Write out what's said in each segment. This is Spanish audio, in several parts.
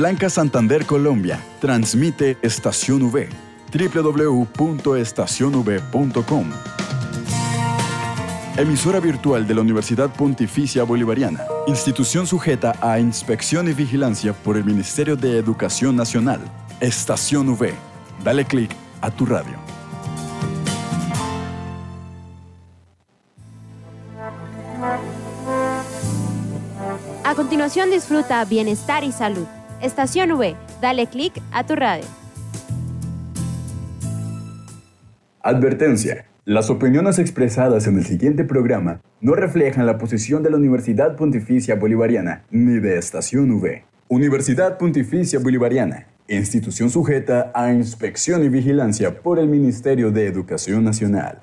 Blanca Santander Colombia transmite Estación V www.estacionv.com Emisora virtual de la Universidad Pontificia Bolivariana, institución sujeta a inspección y vigilancia por el Ministerio de Educación Nacional. Estación V. Dale clic a tu radio. A continuación disfruta Bienestar y Salud. Estación V. Dale clic a tu radio. Advertencia. Las opiniones expresadas en el siguiente programa no reflejan la posición de la Universidad Pontificia Bolivariana ni de Estación V. Universidad Pontificia Bolivariana, institución sujeta a inspección y vigilancia por el Ministerio de Educación Nacional.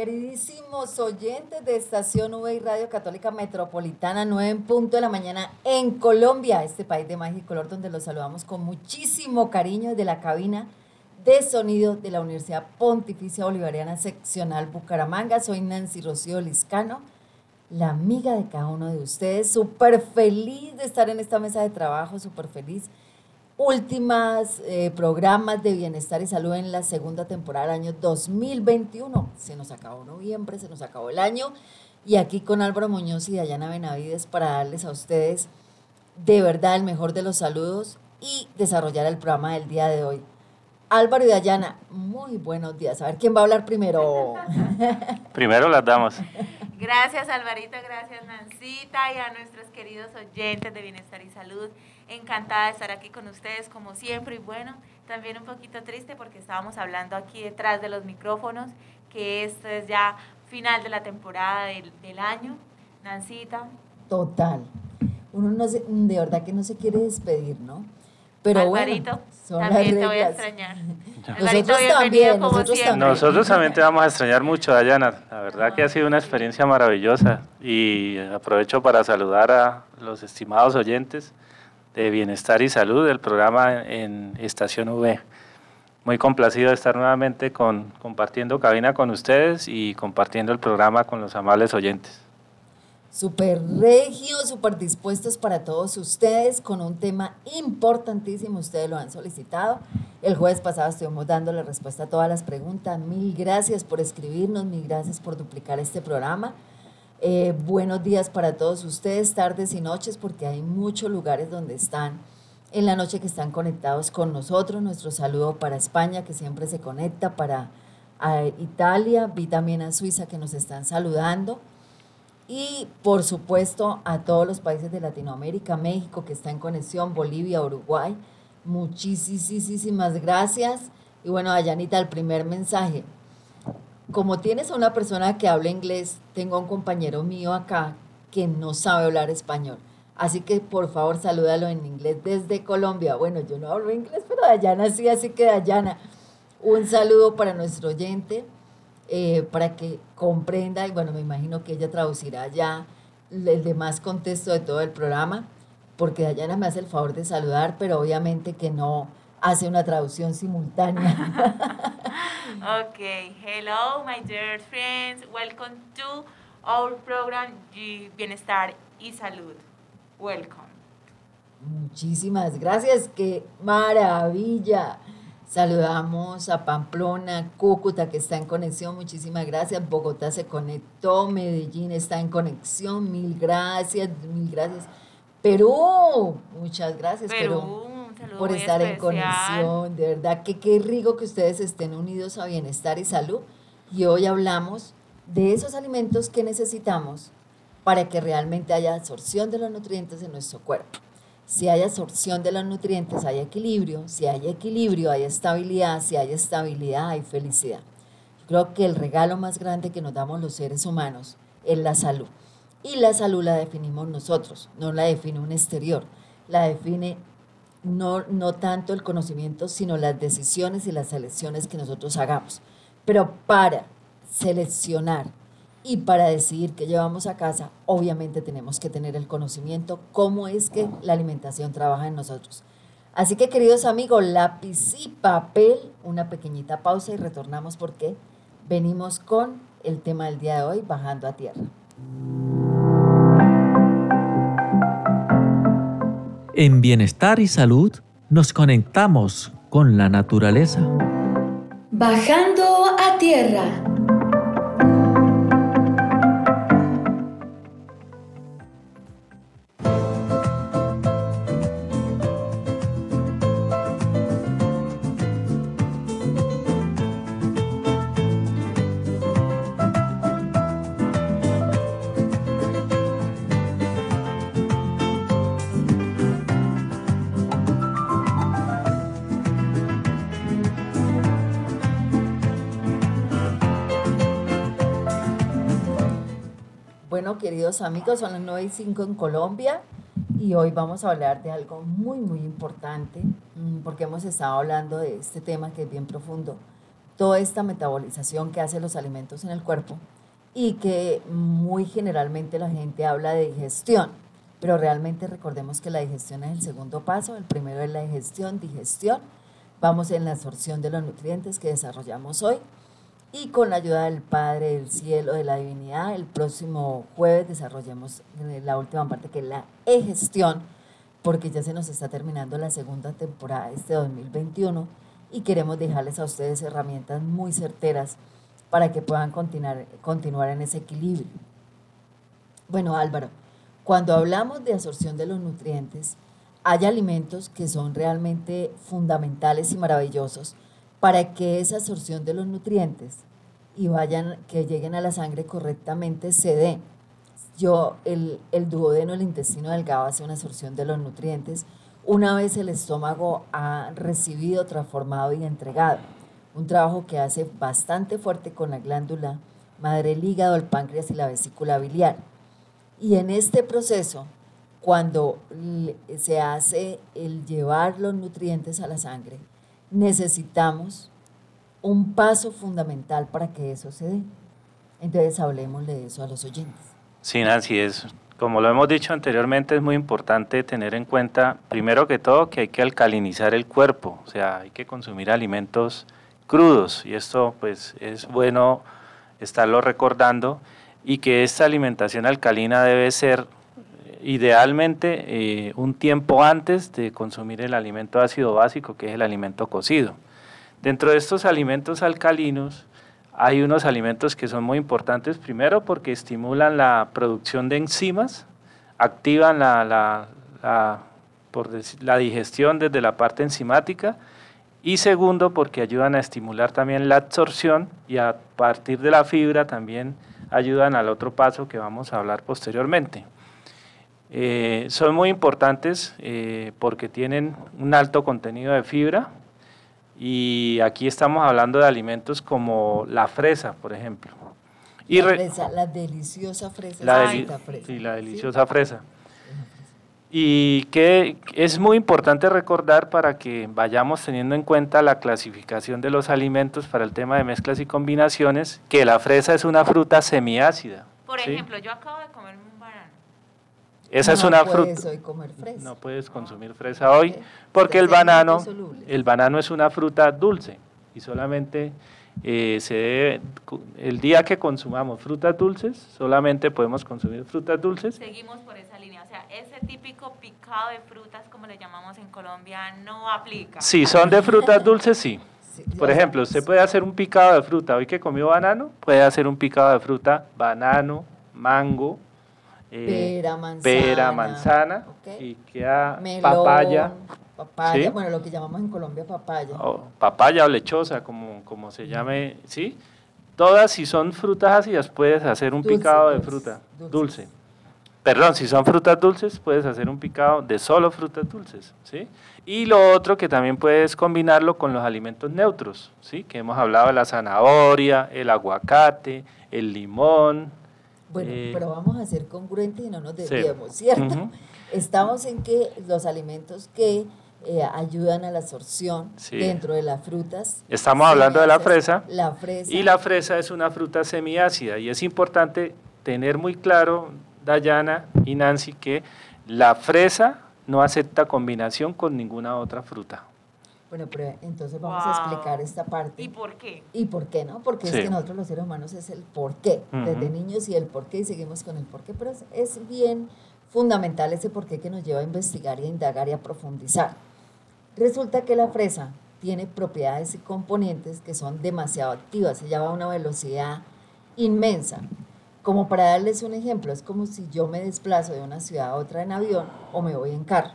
Queridísimos oyentes de Estación V y Radio Católica Metropolitana, 9 en punto de la mañana en Colombia, este país de magia y color donde los saludamos con muchísimo cariño desde la cabina de sonido de la Universidad Pontificia Bolivariana Seccional Bucaramanga. Soy Nancy Rocío Liscano, la amiga de cada uno de ustedes. Súper feliz de estar en esta mesa de trabajo, súper feliz. Últimas eh, programas de bienestar y salud en la segunda temporada del año 2021. Se nos acabó noviembre, se nos acabó el año. Y aquí con Álvaro Muñoz y Dayana Benavides para darles a ustedes de verdad el mejor de los saludos y desarrollar el programa del día de hoy. Álvaro y Dayana, muy buenos días. A ver quién va a hablar primero. Primero las damos. Gracias Alvarito, gracias Nancita y a nuestros queridos oyentes de Bienestar y Salud. Encantada de estar aquí con ustedes como siempre y bueno, también un poquito triste porque estábamos hablando aquí detrás de los micrófonos que esto es ya final de la temporada del, del año. Nancita. Total. Uno no se, de verdad que no se quiere despedir, ¿no? Pero Alvarito, bueno, también te voy a extrañar. Nosotros también, nosotros también. Nosotros también te vamos a extrañar mucho, Dayana. La verdad que ha sido una experiencia maravillosa y aprovecho para saludar a los estimados oyentes de Bienestar y Salud del programa en Estación V. Muy complacido de estar nuevamente con, compartiendo cabina con ustedes y compartiendo el programa con los amables oyentes. Súper regios, súper dispuestos para todos ustedes con un tema importantísimo. Ustedes lo han solicitado. El jueves pasado estuvimos dándole respuesta a todas las preguntas. Mil gracias por escribirnos, mil gracias por duplicar este programa. Eh, buenos días para todos ustedes, tardes y noches, porque hay muchos lugares donde están en la noche que están conectados con nosotros. Nuestro saludo para España, que siempre se conecta, para Italia, vi también a Suiza que nos están saludando y por supuesto a todos los países de Latinoamérica, México que está en conexión, Bolivia, Uruguay. Muchísimas gracias. Y bueno, Dayanita, el primer mensaje. Como tienes a una persona que habla inglés, tengo a un compañero mío acá que no sabe hablar español. Así que por favor salúdalo en inglés desde Colombia. Bueno, yo no hablo inglés, pero Dayana sí, así que Dayana, un saludo para nuestro oyente eh, para que comprenda, y bueno, me imagino que ella traducirá ya el demás contexto de todo el programa, porque Dayana me hace el favor de saludar, pero obviamente que no hace una traducción simultánea. ok, hello my dear friends, welcome to our program Bienestar y Salud. Welcome. Muchísimas gracias, qué maravilla. Saludamos a Pamplona, Cúcuta que está en conexión, muchísimas gracias. Bogotá se conectó, Medellín está en conexión, mil gracias, mil gracias. Perú, muchas gracias Perú, por estar en conexión. De verdad que qué rico que ustedes estén unidos a bienestar y salud. Y hoy hablamos de esos alimentos que necesitamos para que realmente haya absorción de los nutrientes en nuestro cuerpo. Si hay absorción de los nutrientes, hay equilibrio. Si hay equilibrio, hay estabilidad. Si hay estabilidad, hay felicidad. Creo que el regalo más grande que nos damos los seres humanos es la salud. Y la salud la definimos nosotros, no la define un exterior, la define no, no tanto el conocimiento, sino las decisiones y las selecciones que nosotros hagamos. Pero para seleccionar y para decidir qué llevamos a casa, obviamente tenemos que tener el conocimiento, cómo es que la alimentación trabaja en nosotros. Así que queridos amigos, lápiz y papel, una pequeñita pausa y retornamos porque venimos con el tema del día de hoy, bajando a tierra. En bienestar y salud nos conectamos con la naturaleza. Bajando a tierra. Queridos amigos, son las 9 y 5 en Colombia y hoy vamos a hablar de algo muy, muy importante mm, porque hemos estado hablando de este tema que es bien profundo, toda esta metabolización que hacen los alimentos en el cuerpo y que muy generalmente la gente habla de digestión, pero realmente recordemos que la digestión es el segundo paso, el primero es la digestión, digestión, vamos en la absorción de los nutrientes que desarrollamos hoy y con la ayuda del Padre del Cielo, de la Divinidad, el próximo jueves desarrollemos eh, la última parte que es la e-gestión, porque ya se nos está terminando la segunda temporada este 2021 y queremos dejarles a ustedes herramientas muy certeras para que puedan continuar, continuar en ese equilibrio. Bueno, Álvaro, cuando hablamos de absorción de los nutrientes, hay alimentos que son realmente fundamentales y maravillosos para que esa absorción de los nutrientes y vayan, que lleguen a la sangre correctamente se dé. Yo, el, duodeno, el intestino delgado hace una absorción de los nutrientes una vez el estómago ha recibido, transformado y entregado. Un trabajo que hace bastante fuerte con la glándula madre, el hígado, el páncreas y la vesícula biliar. Y en este proceso, cuando se hace el llevar los nutrientes a la sangre, necesitamos un paso fundamental para que eso se dé. Entonces hablemos de eso a los oyentes. Sí, Nancy, es, como lo hemos dicho anteriormente, es muy importante tener en cuenta, primero que todo, que hay que alcalinizar el cuerpo, o sea, hay que consumir alimentos crudos y esto pues es bueno estarlo recordando y que esta alimentación alcalina debe ser idealmente eh, un tiempo antes de consumir el alimento ácido básico, que es el alimento cocido. Dentro de estos alimentos alcalinos hay unos alimentos que son muy importantes, primero porque estimulan la producción de enzimas, activan la, la digestión desde la parte enzimática, y segundo porque ayudan a estimular también la absorción y a partir de la fibra también ayudan al otro paso que vamos a hablar posteriormente. Eh, son muy importantes eh, porque tienen un alto contenido de fibra y aquí estamos hablando de alimentos como la fresa, por ejemplo. Y la, fresa, la deliciosa fresa. La, fresa. Sí, la deliciosa fresa. Y que es muy importante recordar para que vayamos teniendo en cuenta la clasificación de los alimentos para el tema de mezclas y combinaciones, que la fresa es una fruta semiácida. Por ejemplo, yo acabo de comer esa es una fruta. No puedes consumir fresa hoy porque el banano, el banano es una fruta dulce y solamente eh, se debe, el día que consumamos frutas dulces, solamente podemos consumir frutas dulces. Seguimos por esa línea, o sea, ese típico picado de frutas, como le llamamos en Colombia, no aplica. Si son de frutas dulces, sí. Por ejemplo, usted puede hacer un picado de fruta, hoy que comió banano, puede hacer un picado de fruta, banano, mango, eh, manzana, pera, manzana y queda papaya. Papaya, bueno, lo que llamamos en Colombia papaya. papaya o lechosa, como, como se llame, ¿sí? Todas, si son frutas ácidas, puedes hacer un picado de fruta dulce. Perdón, si son frutas dulces, puedes hacer un picado de solo frutas dulces, ¿sí? Y lo otro que también puedes combinarlo con los alimentos neutros, ¿sí? Que hemos hablado de la zanahoria, el aguacate, el limón, bueno, eh, pero vamos a ser congruentes y no nos desviemos, ¿cierto? Estamos en que los alimentos que eh, ayudan a la absorción Sí. dentro de las frutas. Estamos hablando de la fresa. La fresa. Y la fresa es una fruta semiácida y es importante tener muy claro, Dayana y Nancy, que la fresa no acepta combinación con ninguna otra fruta. Bueno, pero entonces vamos a Wow. explicar esta parte. ¿Y por qué? ¿Y por qué no? Porque Sí. es que nosotros los seres humanos es el por qué, desde Ujú. niños y el por qué y seguimos con el por qué, pero es, es bien fundamental ese por qué que nos lleva a investigar y a indagar y a profundizar. Resulta que la fresa tiene propiedades y componentes que son demasiado activas, ella va a una velocidad inmensa. Como para darles un ejemplo, es como si yo me desplazo de una ciudad a otra en avión o me voy en carro.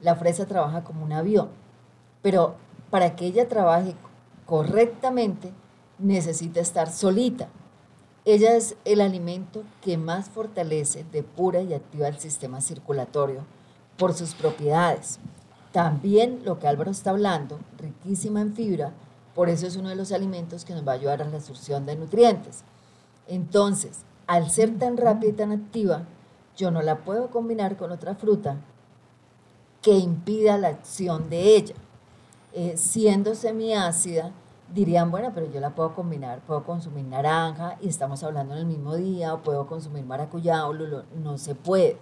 La fresa trabaja como un avión, pero para que ella trabaje correctamente necesita estar solita. Ella es el alimento que más fortalece, depura y activa el sistema circulatorio por sus propiedades. También lo que Álvaro está hablando, riquísima en fibra, por eso es uno de los alimentos que nos va a ayudar a la absorción de nutrientes. Entonces, al ser tan rápida y tan activa, yo no la puedo combinar con otra fruta que impida la acción de ella. Eh, siendo semiácida, dirían, bueno, pero yo la puedo combinar, puedo consumir naranja y estamos hablando en el mismo día, o puedo consumir maracuyá o lulo. No se puede,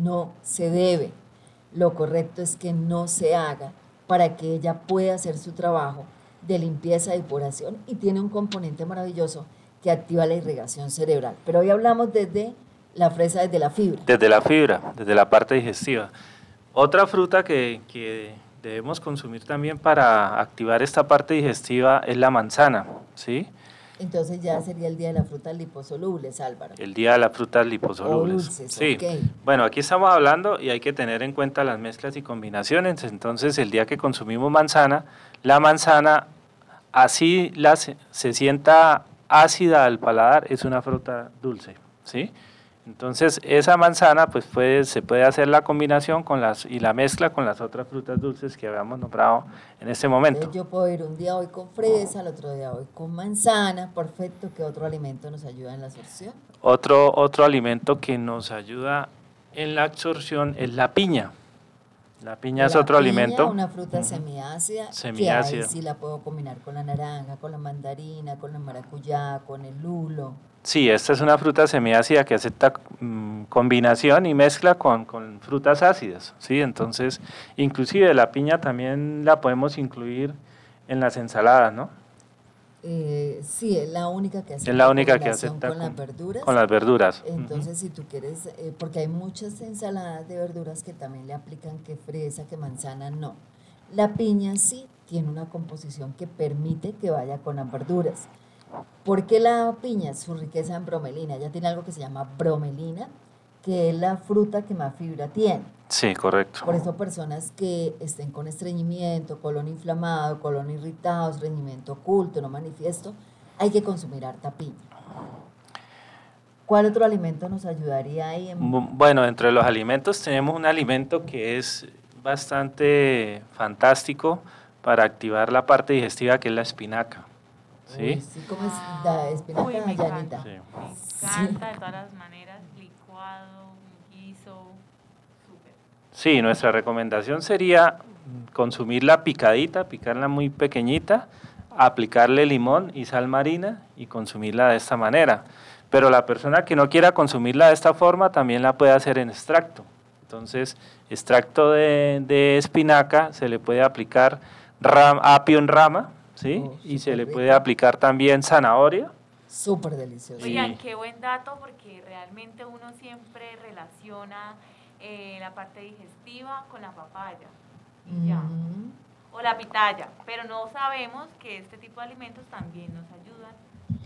no se debe. Lo correcto es que no se haga para que ella pueda hacer su trabajo de limpieza y depuración y tiene un componente maravilloso que activa la irrigación cerebral. Pero hoy hablamos desde la fresa, desde la fibra. Desde la fibra, desde la parte digestiva. Otra fruta que, que debemos consumir también para activar esta parte digestiva es la manzana, ¿sí? Entonces ya sería el día de la fruta liposolubles, Álvaro. El día de las frutas liposolubles. O dulces, sí. Bueno, aquí estamos hablando y hay que tener en cuenta las mezclas y combinaciones. Entonces, el día que consumimos manzana, la manzana así la, se, se sienta ácida al paladar, es una fruta dulce, ¿sí? Entonces, esa manzana, pues puede, se puede hacer la combinación con las, y la mezcla con las otras frutas dulces que habíamos nombrado en este momento. Entonces, yo puedo ir un día hoy con fresa, el otro día hoy con manzana, perfecto. ¿Qué otro alimento nos ayuda en la absorción? Otro, otro alimento que nos ayuda en la absorción es la piña. La piña es otro piña, alimento. Una fruta semiácida. Semiácida. Que ahí sí la puedo combinar con la naranja, con la mandarina, con la maracuyá, con el lulo. Sí, esta es una fruta semiácida que acepta mm, combinación y mezcla con, con frutas ácidas, ¿sí? Entonces, inclusive la piña también la podemos incluir en las ensaladas, ¿no? Eh, sí, es la única que acepta Es la única que acepta con, con, las verduras. con las verduras. Entonces, si tú quieres, eh, porque hay muchas ensaladas de verduras que también le aplican que fresa, que manzana, no. La piña sí tiene una composición que permite que vaya con las verduras. Porque la piña, su riqueza en bromelina, ya tiene algo que se llama bromelina, que es la fruta que más fibra tiene. Sí, correcto. Por eso personas que estén con estreñimiento, colon inflamado, colon irritado, estreñimiento oculto, no manifiesto, hay que consumir harta piña. ¿Cuál otro alimento nos ayudaría ahí? En... Bu- Bueno, entre los alimentos tenemos un alimento que es bastante fantástico para activar la parte digestiva, que es la espinaca. Uy, ¿Sí? sí, como es la espinaca Uy, me llanita. encanta. Sí. Me encanta de todas las maneras, licuado, guiso, súper. Sí, nuestra recomendación sería consumirla picadita, picarla muy pequeñita, aplicarle limón y sal marina y consumirla de esta manera. Pero la persona que no quiera consumirla de esta forma también la puede hacer en extracto. Entonces, extracto de, de espinaca se le puede aplicar ram- apio en rama, ¿sí? Oh, y se le puede aplicar también zanahoria. Súper delicioso. Sí. Oigan, qué buen dato porque realmente uno siempre relaciona eh, la parte digestiva con la papaya y ya. Ujú. o la pitaya, pero no sabemos que este tipo de alimentos también nos ayudan.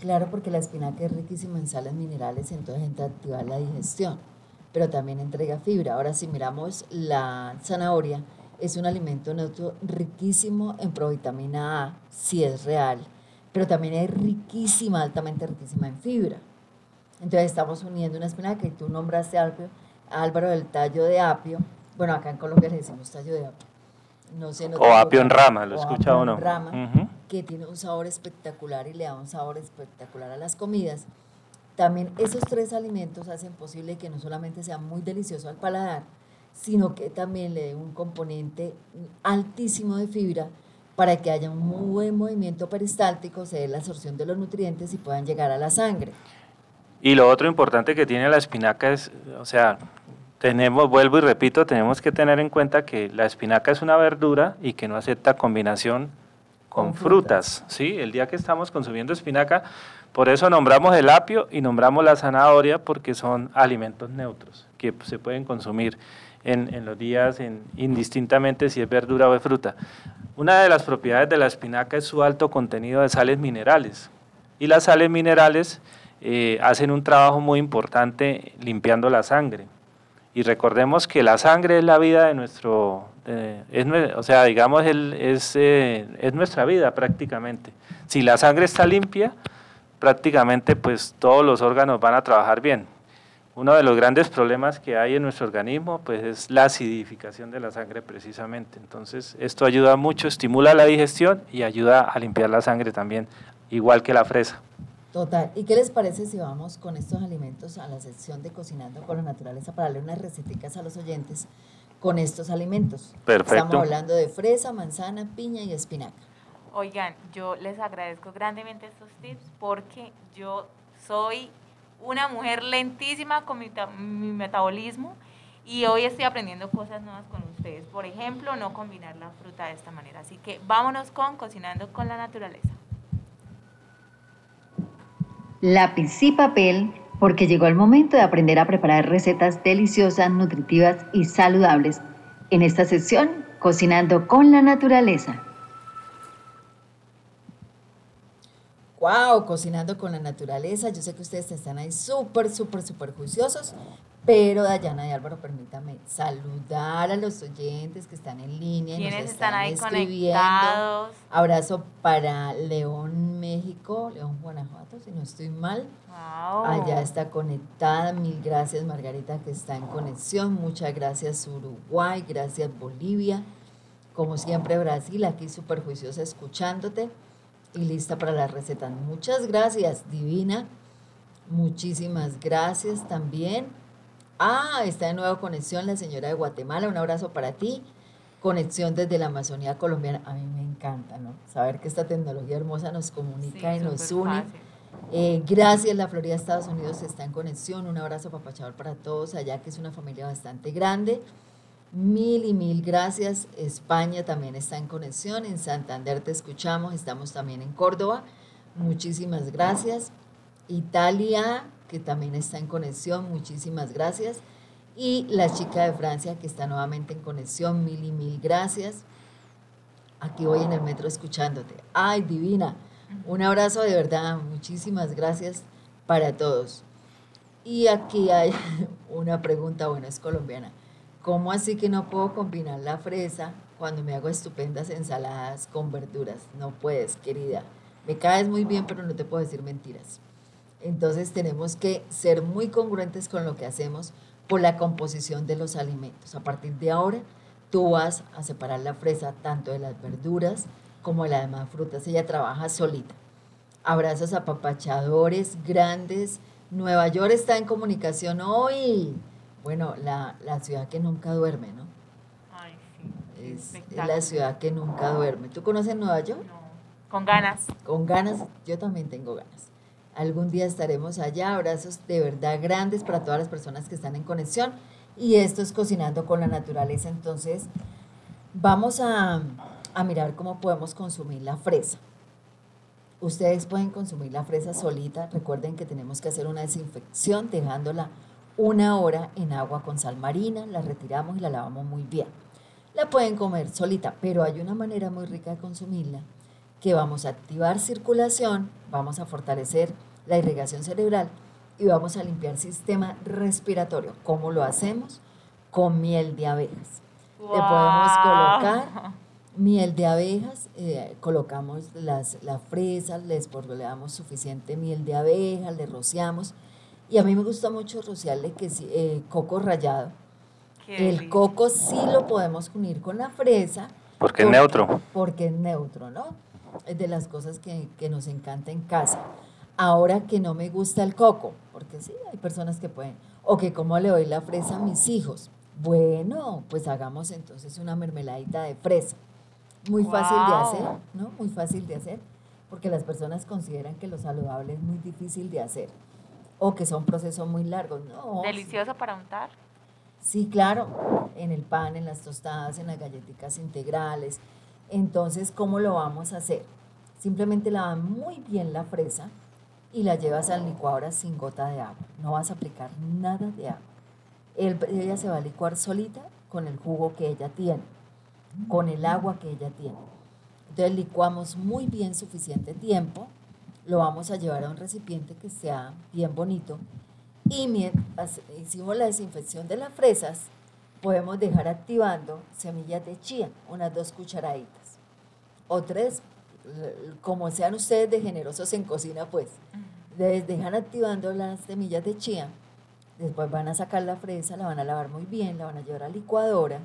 Claro, porque la espinaca es riquísima en sales minerales, entonces entra a activar la digestión, pero también entrega fibra. Ahora, si miramos la zanahoria, es un alimento neutro riquísimo en provitamina A, si es real, pero también es riquísima, altamente riquísima en fibra. Entonces estamos uniendo una espinaca y tú nombraste Álvaro, Álvaro del tallo de apio. Bueno, acá en Colombia le decimos tallo de apio. No sé, en O apio en rama, ¿lo o escucha apio uno? en rama Ujú. que tiene un sabor espectacular y le da un sabor espectacular a las comidas. También esos tres alimentos hacen posible que no solamente sea muy delicioso al paladar, sino que también le dé un componente altísimo de fibra para que haya un muy buen movimiento peristáltico, se dé la absorción de los nutrientes y puedan llegar a la sangre. Y lo otro importante que tiene la espinaca es, o sea, tenemos, vuelvo y repito, tenemos que tener en cuenta que la espinaca es una verdura y que no acepta combinación con, Con frutas. ¿sí? El día que estamos consumiendo espinaca, por eso nombramos el apio y nombramos la zanahoria porque son alimentos neutros que se pueden consumir en, los días en- indistintamente si es verdura o es fruta. Una de las propiedades de la espinaca es su alto contenido de sales minerales. Y las sales minerales eh, hacen un trabajo muy importante limpiando la sangre. Y recordemos que la sangre es la vida de nuestro, eh, es o sea, digamos, es, eh, es nuestra vida prácticamente. Si la sangre está limpia, prácticamente pues todos los órganos van a trabajar bien. Uno de los grandes problemas que hay en nuestro organismo pues es la acidificación de la sangre precisamente. Entonces esto ayuda mucho, estimula la digestión y ayuda a limpiar la sangre también, igual que la fresa. Total. ¿Y qué les parece si vamos con estos alimentos a la sección de Cocinando con la Naturaleza para darle unas receticas a los oyentes con estos alimentos? Perfecto. Estamos hablando de fresa, manzana, piña y espinaca. Oigan, yo les agradezco grandemente estos tips porque yo soy una mujer lentísima con mi, ta- mi metabolismo y hoy estoy aprendiendo cosas nuevas con ustedes. Por ejemplo, no combinar la fruta de esta manera. Así que vámonos con Cocinando con la Naturaleza. Lápiz y papel, porque llegó el momento de aprender a preparar recetas deliciosas, nutritivas y saludables. En esta sección, Cocinando con la Naturaleza. Wow, cocinando con la naturaleza. Yo sé que ustedes están ahí súper, súper, súper juiciosos. Pero Dayana y Álvaro, permítame saludar a los oyentes que están en línea. y nos ¿Quiénes están ahí escribiendo. conectados? Abrazo para León, México, León, Guanajuato, si no estoy mal. Wow. Allá está conectada. Mil gracias, Margarita, que está en conexión. Muchas gracias, Uruguay. Gracias, Bolivia. Como siempre, Brasil, aquí súper juiciosa escuchándote y lista para las recetas. Muchas gracias, Divina. Muchísimas gracias también. Ah, está de nuevo conexión la señora de Guatemala. Un abrazo para ti. Conexión desde la Amazonía colombiana. A mí me encanta, ¿no? Saber que esta tecnología hermosa nos comunica Sí, y nos une. Eh, gracias, la Florida, Estados Unidos está en conexión. Un abrazo papachador para todos allá, que es una familia bastante grande. Mil y mil gracias. España también está en conexión. En Santander te escuchamos. Estamos también en Córdoba. Muchísimas gracias. Italia, que también está en conexión. Muchísimas gracias. Y la chica de Francia, que está nuevamente en conexión. Mil y mil gracias. Aquí voy en el metro escuchándote. Ay, divina. Un abrazo de verdad. Muchísimas gracias para todos. Y aquí hay una pregunta, bueno, es colombiana. ¿Cómo así que no puedo combinar la fresa cuando me hago estupendas ensaladas con verduras? No puedes, querida. Me caes muy bien, pero no te puedo decir mentiras. Entonces tenemos que ser muy congruentes con lo que hacemos por la composición de los alimentos. A partir de ahora, tú vas a separar la fresa tanto de las verduras como de las demás frutas. Ella trabaja solita. Abrazos apapachadores grandes. Nueva York está en comunicación hoy. Bueno, la, la ciudad que nunca duerme, ¿no? Ay, sí. Es, la ciudad que nunca duerme. ¿Tú conoces Nueva York? No, Con ganas. Con ganas, yo también tengo ganas. Algún día estaremos allá. Abrazos de verdad grandes para todas las personas que están en conexión. Y esto es Cocinando con la Naturaleza. Entonces, vamos a, a mirar cómo podemos consumir la fresa. Ustedes pueden consumir la fresa solita. Recuerden que tenemos que hacer una desinfección dejándola una hora en agua con sal marina. La retiramos y la lavamos muy bien. La pueden comer solita, pero hay una manera muy rica de consumirla que vamos a activar circulación, vamos a fortalecer la irrigación cerebral y vamos a limpiar sistema respiratorio. ¿Cómo lo hacemos? Con miel de abejas. Le podemos colocar miel de abejas, eh, colocamos las, las fresas, les damos suficiente miel de abejas, le rociamos. Y a mí me gusta mucho rociarle que sí, eh, coco rallado. Qué El coco sí lo podemos unir con la fresa. Porque es neutro. Porque es neutro, ¿no? Es de las cosas que, que nos encanta en casa. Ahora que no me gusta el coco, porque sí, hay personas que pueden, o que como le doy la fresa a mis hijos, Bueno, pues hagamos entonces una mermeladita de fresa. Muy fácil de hacer, ¿no? Muy fácil de hacer, porque las personas consideran que lo saludable es muy difícil de hacer o que son procesos muy largos. No, Delicioso para untar. Sí, claro, en el pan, en las tostadas, en las galletitas integrales. Entonces, ¿cómo lo vamos a hacer? Simplemente lavas muy bien la fresa y la llevas al licuadora sin gota de agua. No vas a aplicar nada de agua. El- ella se va a licuar solita con el jugo que ella tiene, con el agua que ella tiene. Entonces licuamos muy bien suficiente tiempo, lo vamos a llevar a un recipiente que sea bien bonito. Y mientras hicimos la desinfección de las fresas, podemos dejar activando semillas de chía, unas dos cucharaditas. O tres, como sean ustedes de generosos en cocina, pues. Les dejan activando las semillas de chía, después van a sacar la fresa, la van a lavar muy bien, la van a llevar a licuadora,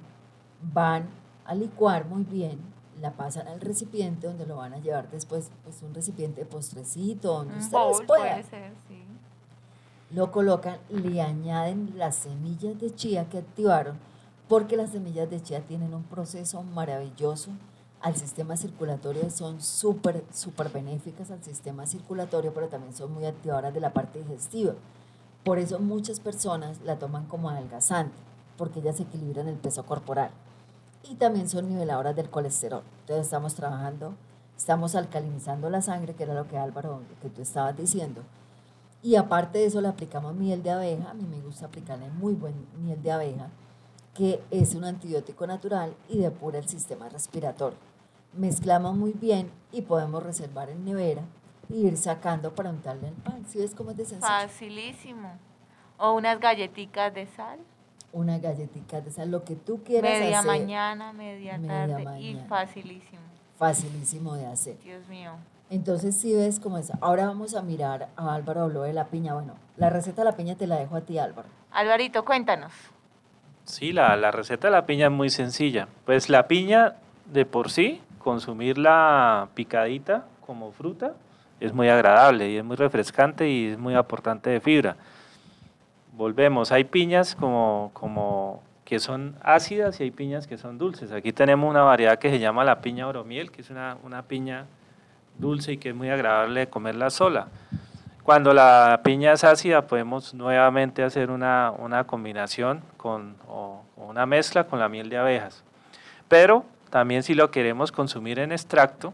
van a licuar muy bien, la pasan al recipiente donde lo van a llevar después, pues un recipiente de postrecito, donde Un ustedes bowl puedan puede ser, sí. lo colocan, le añaden las semillas de chía que activaron, porque las semillas de chía tienen un proceso maravilloso al sistema circulatorio, son súper, súper benéficas al sistema circulatorio, pero también son muy activadoras de la parte digestiva. Por eso muchas personas la toman como adelgazante, porque ellas equilibran el peso corporal. Y también son niveladoras del colesterol. Entonces estamos trabajando, estamos alcalinizando la sangre, que era lo que Álvaro, que tú estabas diciendo. Y aparte de eso le aplicamos miel de abeja, a mí me gusta aplicarle muy buen miel de abeja, que es un antibiótico natural y depura el sistema respiratorio. Mezclamos muy bien y podemos reservar en nevera e ir sacando para untarle el pan. ¿Sí ves cómo es de sencillo? Facilísimo. O unas galletitas de sal. Una galletita de sal, lo que tú quieras Media hacer. mañana, media, Media tarde. Y mañana. facilísimo. Facilísimo de hacer. Dios mío. Entonces sí ves cómo es. Ahora vamos a mirar, a Álvaro habló de la piña. Bueno, la receta de la piña te la dejo a ti, Álvaro. Alvarito, cuéntanos. Sí, la, la receta de la piña es muy sencilla. Pues la piña de por sí, consumirla picadita como fruta, es muy agradable y es muy refrescante y es muy aportante de fibra. Volvemos, hay piñas como, como que son ácidas y hay piñas que son dulces. Aquí tenemos una variedad que se llama la piña oromiel, que es una, una piña dulce y que es muy agradable comerla sola. Cuando la piña es ácida, podemos nuevamente hacer una, una combinación con, o una mezcla con la miel de abejas. Pero también si lo queremos consumir en extracto,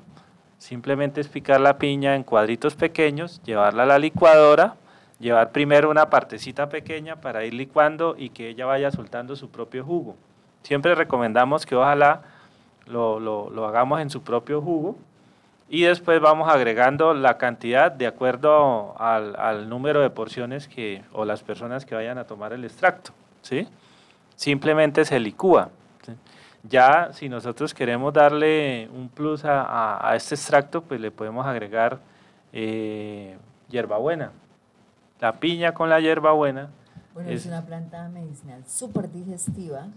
simplemente es picar la piña en cuadritos pequeños, llevarla a la licuadora, llevar primero una partecita pequeña para ir licuando y que ella vaya soltando su propio jugo. Siempre recomendamos que ojalá lo, lo- lo hagamos en su propio jugo y después vamos agregando la cantidad de acuerdo al, al número de porciones que, o las personas que vayan a tomar el extracto. ¿sí? Simplemente se licúa. Ya si nosotros queremos darle un plus a, a- a este extracto, pues le podemos agregar eh, hierbabuena. La piña con la hierbabuena Bueno, es, es- una planta medicinal súper digestiva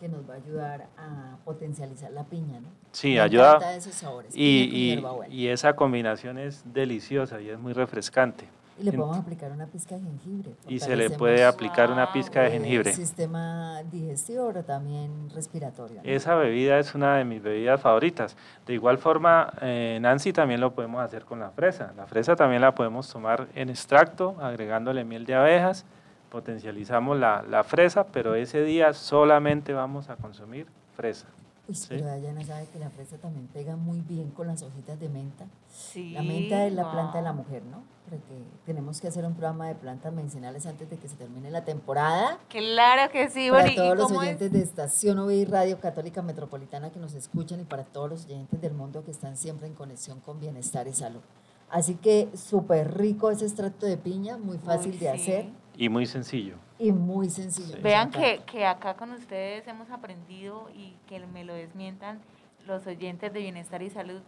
que nos va a ayudar a potencializar la piña, ¿no? Sí, Me ayuda. esos sabores, y esa combinación es deliciosa y es muy refrescante. Y le podemos aplicar una pizca de jengibre. Y se le puede aplicar una pizca de jengibre. sistema digestivo, pero también respiratorio. ¿no? Esa bebida es una de mis bebidas favoritas. De igual forma, eh, Nancy también lo podemos hacer con la fresa. La fresa también la podemos tomar en extracto, agregándole miel de abejas, potencializamos la, la fresa, pero ese día solamente vamos a consumir fresa. Uy, ¿sí? pero Dayana sabe que la fresa también pega muy bien con las hojitas de menta. Sí. La menta es la planta de la wow. mujer, ¿no? Porque tenemos que hacer un programa de plantas medicinales antes de que se termine la temporada. Claro que sí, Para Bori. ¿Y todos los cómo es? oyentes de Estación y Radio Católica Metropolitana que nos escuchan y para todos los oyentes del mundo que están siempre en conexión con bienestar y salud. Así que súper rico ese extracto de piña, muy fácil Uy, de sí. hacer Y muy sencillo. y muy sencillo. Vean que, que acá con ustedes hemos aprendido y que me lo desmientan los oyentes de Bienestar y Salud,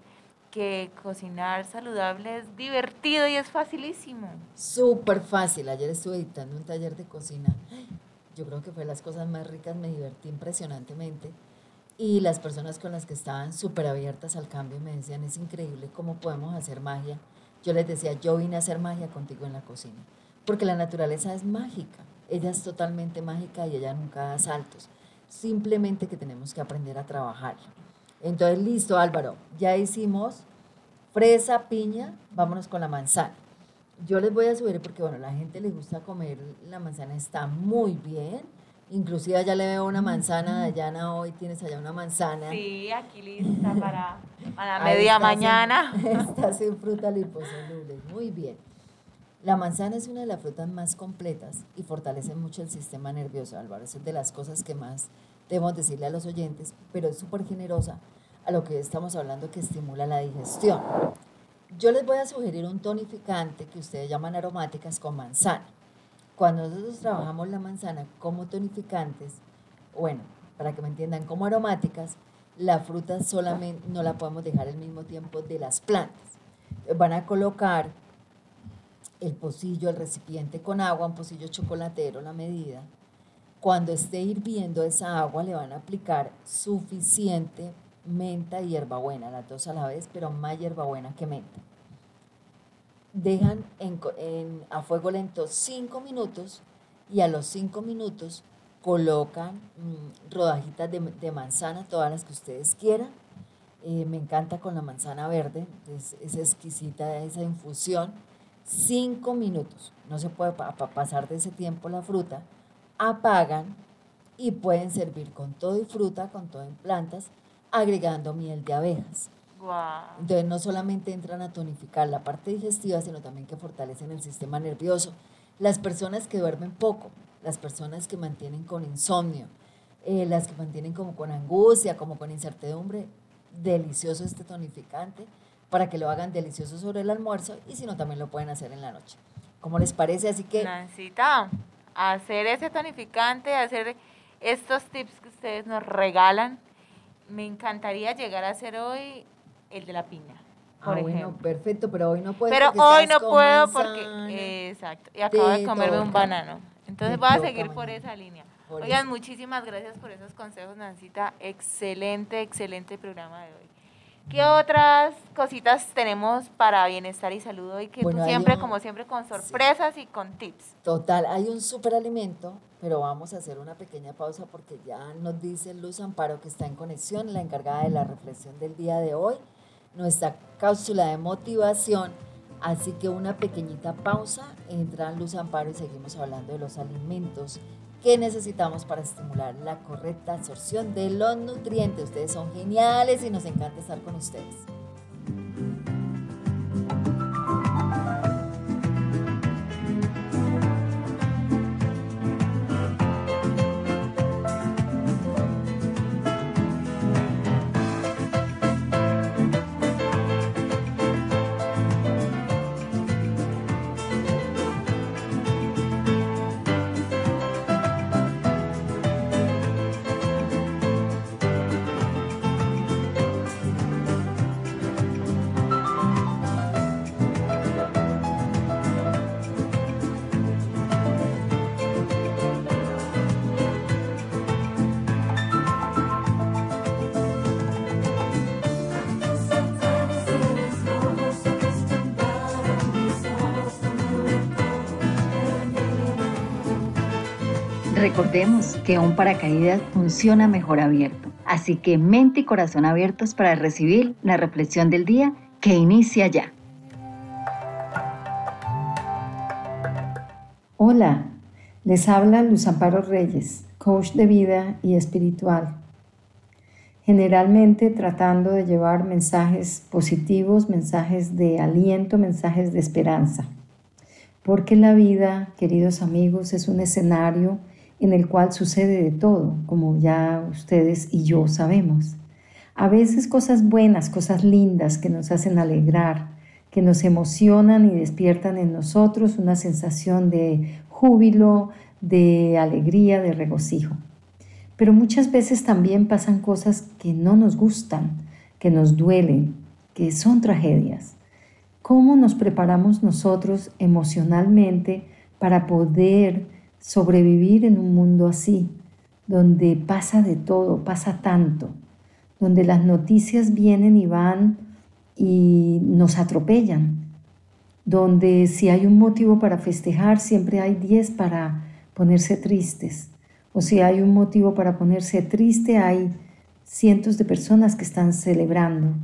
que cocinar saludable es divertido y es facilísimo. Súper fácil. Ayer estuve editando un taller de cocina. Yo creo que fue de las cosas más ricas, me divertí impresionantemente. Y las personas con las que estaban súper abiertas al cambio me decían, es increíble cómo podemos hacer magia. Yo les decía, yo vine a hacer magia contigo en la cocina. Porque la naturaleza es mágica, ella es totalmente mágica y ella nunca da saltos. Simplemente que tenemos que aprender a trabajarla. Entonces, listo, Álvaro, ya hicimos fresa, piña, vámonos con la manzana. Yo les voy a subir porque, bueno, la gente le gusta comer la manzana, está muy bien. Inclusive allá le veo una manzana, Dayana, hoy tienes allá una manzana. Sí, aquí lista para, para media mañana. está sin fruta liposoluble, muy bien. La manzana es una de las frutas más completas y fortalece mucho el sistema nervioso, Álvaro. Es de las cosas que más debemos decirle a los oyentes, pero es súper generosa a lo que estamos hablando que estimula la digestión. Yo les voy a sugerir un tonificante que ustedes llaman aromáticas con manzana. Cuando nosotros trabajamos la manzana como tonificantes, bueno, para que me entiendan, como aromáticas, la fruta solamente no la podemos dejar al mismo tiempo de las plantas. Van a colocar el pocillo, el recipiente con agua, un pocillo chocolatero, la medida. Cuando esté hirviendo esa agua le van a aplicar suficiente menta y hierbabuena, las dos a la vez, pero más hierbabuena que menta. Dejan a fuego lento 5 minutos y a los 5 minutos colocan mm, rodajitas de, manzana, todas las que ustedes quieran. Eh, me encanta con la manzana verde, es, es exquisita esa infusión cinco minutos, no se puede pasar de ese tiempo la fruta, apagan y pueden servir con todo y fruta, con todo en plantas, agregando miel de abejas. Entonces no solamente entran a tonificar la parte digestiva, sino también que fortalecen el sistema nervioso. Las personas que duermen poco, las personas que mantienen con insomnio, eh, las que mantienen como con angustia, como con incertidumbre, delicioso este tonificante para que lo hagan delicioso sobre el almuerzo y si no, también lo pueden hacer en la noche. ¿Cómo les parece? Así que... Nancita, hacer ese tonificante, hacer estos tips que ustedes nos regalan, me encantaría llegar a hacer hoy el de la piña. Por ah, bueno, perfecto, pero hoy no puedo. Pero hoy no puedo porque, exacto, y acabo de comerme un banano. Entonces voy a seguir por esa línea. Oigan, muchísimas gracias por esos consejos, Nancita. Excelente, excelente programa de hoy. ¿Qué otras cositas tenemos para bienestar y salud hoy? Que tú siempre, como siempre, con sorpresas y con tips. Total, hay un superalimento, pero vamos a hacer una pequeña pausa porque ya nos dice Luz Amparo que está en conexión, la encargada de la reflexión del día de hoy, nuestra cápsula de motivación. Así que una pequeñita pausa, entra Luz Amparo y seguimos hablando de los alimentos ¿Qué necesitamos para estimular la correcta absorción de los nutrientes. Ustedes son geniales y nos encanta estar con ustedes. Recordemos que un paracaídas funciona mejor abierto, así que mente y corazón abiertos para recibir la reflexión del día que inicia ya. Hola, les habla Luz Amparo Reyes, coach de vida y espiritual. Generalmente tratando de llevar mensajes positivos, mensajes de aliento, mensajes de esperanza. Porque la vida, queridos amigos, es un escenario en el cual sucede de todo, como ya ustedes y yo sabemos. A veces cosas buenas, cosas lindas que nos hacen alegrar, que nos emocionan y despiertan en nosotros una sensación de júbilo, de alegría, de regocijo. Pero muchas veces también pasan cosas que no nos gustan, que nos duelen, que son tragedias. ¿Cómo nos preparamos nosotros emocionalmente para poder sobrevivir en un mundo así, donde pasa de todo, pasa tanto, donde las noticias vienen y van y nos atropellan, donde si hay un motivo para festejar, siempre hay 10 para ponerse tristes. O si hay un motivo para ponerse triste, hay cientos de personas que están celebrando.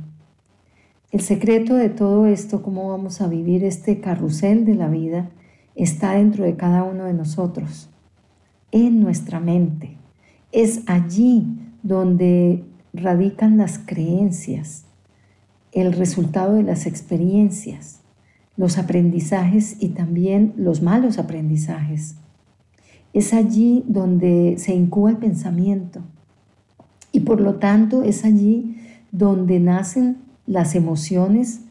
El secreto de todo esto, cómo vamos a vivir este carrusel de la vida, está dentro de cada uno de nosotros, en nuestra mente. Es allí donde radican las creencias, el resultado de las experiencias, los aprendizajes y también los malos aprendizajes. Es allí donde se incuba el pensamiento y por lo tanto es allí donde nacen las emociones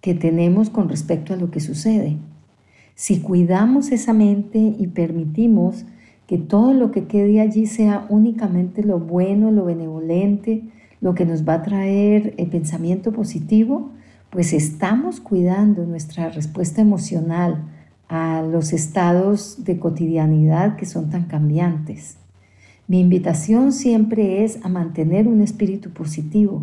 que tenemos con respecto a lo que sucede. Si cuidamos esa mente y permitimos que todo lo que quede allí sea únicamente lo bueno, lo benevolente, lo que nos va a traer el pensamiento positivo, pues estamos cuidando nuestra respuesta emocional a los estados de cotidianidad que son tan cambiantes. Mi invitación siempre es a mantener un espíritu positivo,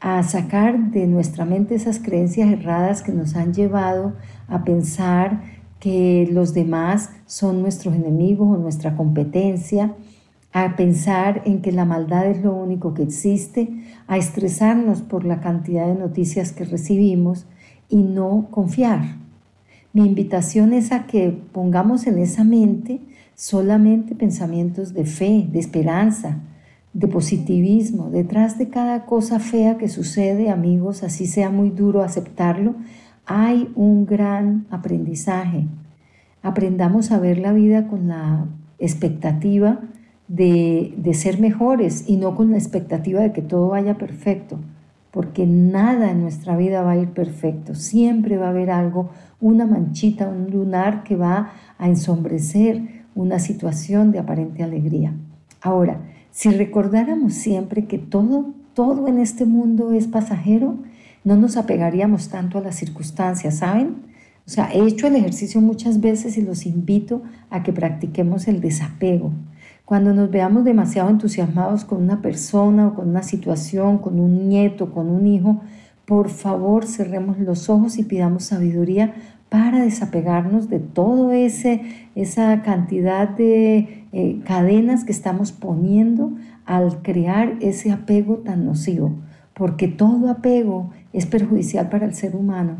a sacar de nuestra mente esas creencias erradas que nos han llevado a pensar que los demás son nuestros enemigos o nuestra competencia, a pensar en que la maldad es lo único que existe, a estresarnos por la cantidad de noticias que recibimos y no confiar. Mi invitación es a que pongamos en esa mente solamente pensamientos de fe, de esperanza, de positivismo. Detrás de cada cosa fea que sucede, amigos, así sea muy duro aceptarlo, hay un gran aprendizaje. Aprendamos a ver la vida con la expectativa de, de, ser mejores y no con la expectativa de que todo vaya perfecto, porque nada en nuestra vida va a ir perfecto. Siempre va a haber algo, una manchita, un lunar que va a ensombrecer una situación de aparente alegría. Ahora, si recordáramos siempre que todo, todo en este mundo es pasajero, no nos apegaríamos tanto a las circunstancias, ¿saben? O sea, he hecho el ejercicio muchas veces y los invito a que practiquemos el desapego. Cuando nos veamos demasiado entusiasmados con una persona o con una situación, con un nieto, con un hijo, por favor cerremos los ojos y pidamos sabiduría para desapegarnos de todo ese esa cantidad de eh, cadenas que estamos poniendo al crear ese apego tan nocivo, porque todo apego es perjudicial para el ser humano,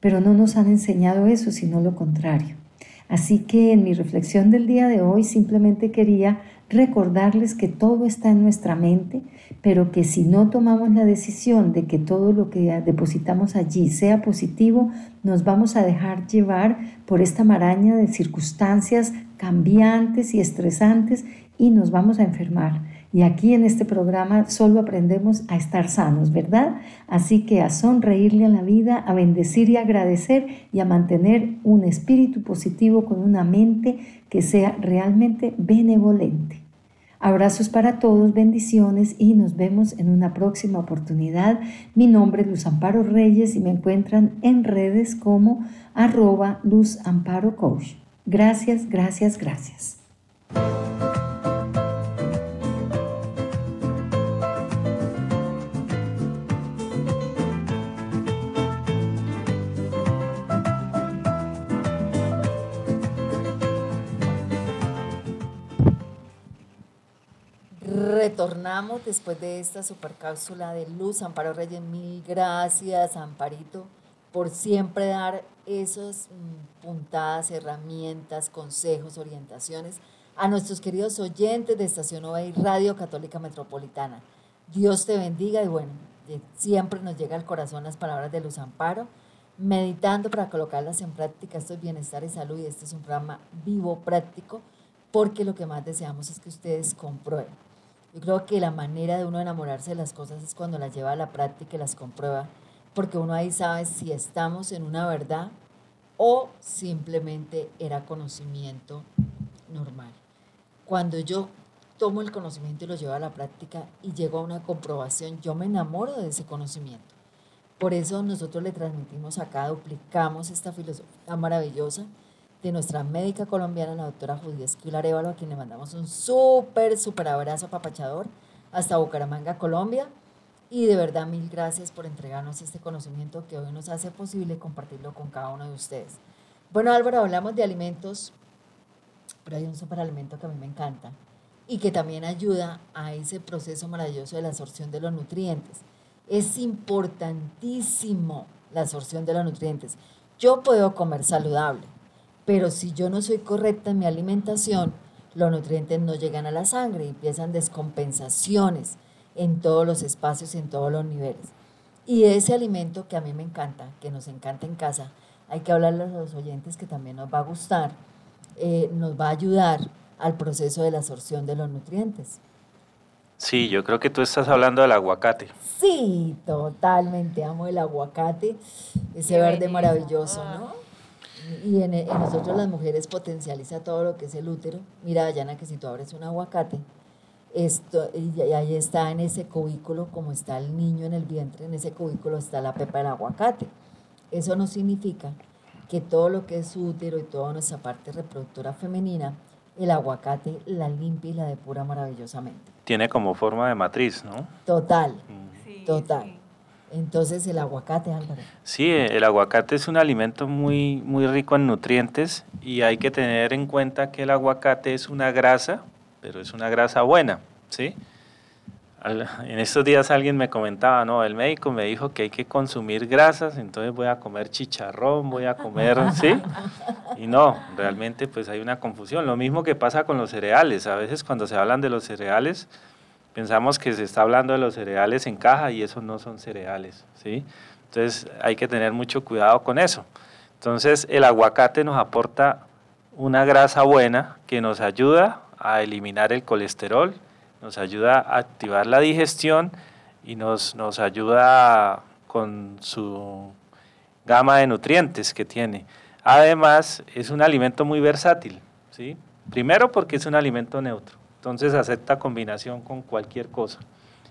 pero no nos han enseñado eso, sino lo contrario. Así que en mi reflexión del día de hoy simplemente quería recordarles que todo está en nuestra mente, pero que si no tomamos la decisión de que todo lo que depositamos allí sea positivo, nos vamos a dejar llevar por esta maraña de circunstancias cambiantes y estresantes y nos vamos a enfermar. Y aquí en este programa solo aprendemos a estar sanos, ¿verdad? Así que a sonreírle a la vida, a bendecir y agradecer y a mantener un espíritu positivo con una mente que sea realmente benevolente. Abrazos para todos, bendiciones y nos vemos en una próxima oportunidad. Mi nombre es Luz Amparo Reyes y me encuentran en redes como arroba Luz Amparo Coach. Gracias, gracias, gracias. Retornamos después de esta super cápsula de luz. Amparo Reyes, mil gracias, Amparito, por siempre dar esas mm, puntadas, herramientas, consejos, orientaciones a nuestros queridos oyentes de Estación y Radio Católica Metropolitana. Dios te bendiga y bueno, siempre nos llega al corazón las palabras de Luz Amparo, meditando para colocarlas en práctica. Esto es bienestar y salud y este es un programa vivo, práctico, porque lo que más deseamos es que ustedes comprueben yo creo que la manera de uno enamorarse de las cosas es cuando las lleva a la práctica y las comprueba, porque uno ahí sabe si estamos en una verdad o simplemente era conocimiento normal. Cuando yo tomo el conocimiento y lo llevo a la práctica y llego a una comprobación, yo me enamoro de ese conocimiento. Por eso nosotros le transmitimos acá, duplicamos esta filosofía maravillosa de nuestra médica colombiana, la doctora Judía Esquilar a quien le mandamos un súper, súper abrazo papachador hasta Bucaramanga, Colombia. Y de verdad, mil gracias por entregarnos este conocimiento que hoy nos hace posible compartirlo con cada uno de ustedes. Bueno, Álvaro, hablamos de alimentos pero hay un superalimento que a mí me encanta y que también ayuda a ese proceso maravilloso de la absorción de los nutrientes. Es importantísimo la absorción de los nutrientes. Yo puedo comer saludable, pero si yo no soy correcta en mi alimentación, los nutrientes no llegan a la sangre y empiezan descompensaciones en todos los espacios y en todos los niveles. Y ese alimento que a mí me encanta, que nos encanta en casa, hay que hablarle a los oyentes que también nos va a gustar, eh, nos va a ayudar al proceso de la absorción de los nutrientes. Sí, yo creo que tú estás hablando del aguacate. Sí, totalmente, amo el aguacate, ese verde maravilloso, ¿no? Y en, en, nosotros las mujeres potencializa todo lo que es el útero. Mira, Dayana, que si tú abres un aguacate, esto, y ahí está en ese cubículo, como está el niño en el vientre, en ese cubículo está la pepa del aguacate. Eso no significa que todo lo que es útero y toda nuestra parte reproductora femenina, el aguacate la limpia y la depura maravillosamente. Tiene como forma de matriz, ¿no? Total, mm. total. Entonces el aguacate, Álvaro. Sí, el aguacate es un alimento muy, muy rico en nutrientes y hay que tener en cuenta que el aguacate es una grasa, pero es una grasa buena, ¿sí? en estos días alguien me comentaba, no, el médico me dijo que hay que consumir grasas, entonces voy a comer chicharrón, voy a comer, ¿sí? Y no, realmente pues hay una confusión. Lo mismo que pasa con los cereales. A veces cuando se hablan de los cereales, pensamos que se está hablando de los cereales en caja y esos no son cereales, ¿sí? Entonces hay que tener mucho cuidado con eso. Entonces el aguacate nos aporta una grasa buena que nos ayuda a eliminar el colesterol, nos ayuda a activar la digestión y nos, nos ayuda con su gama de nutrientes que tiene. Además, es un alimento muy versátil, ¿sí? Primero porque es un alimento neutro, entonces acepta combinación con cualquier cosa.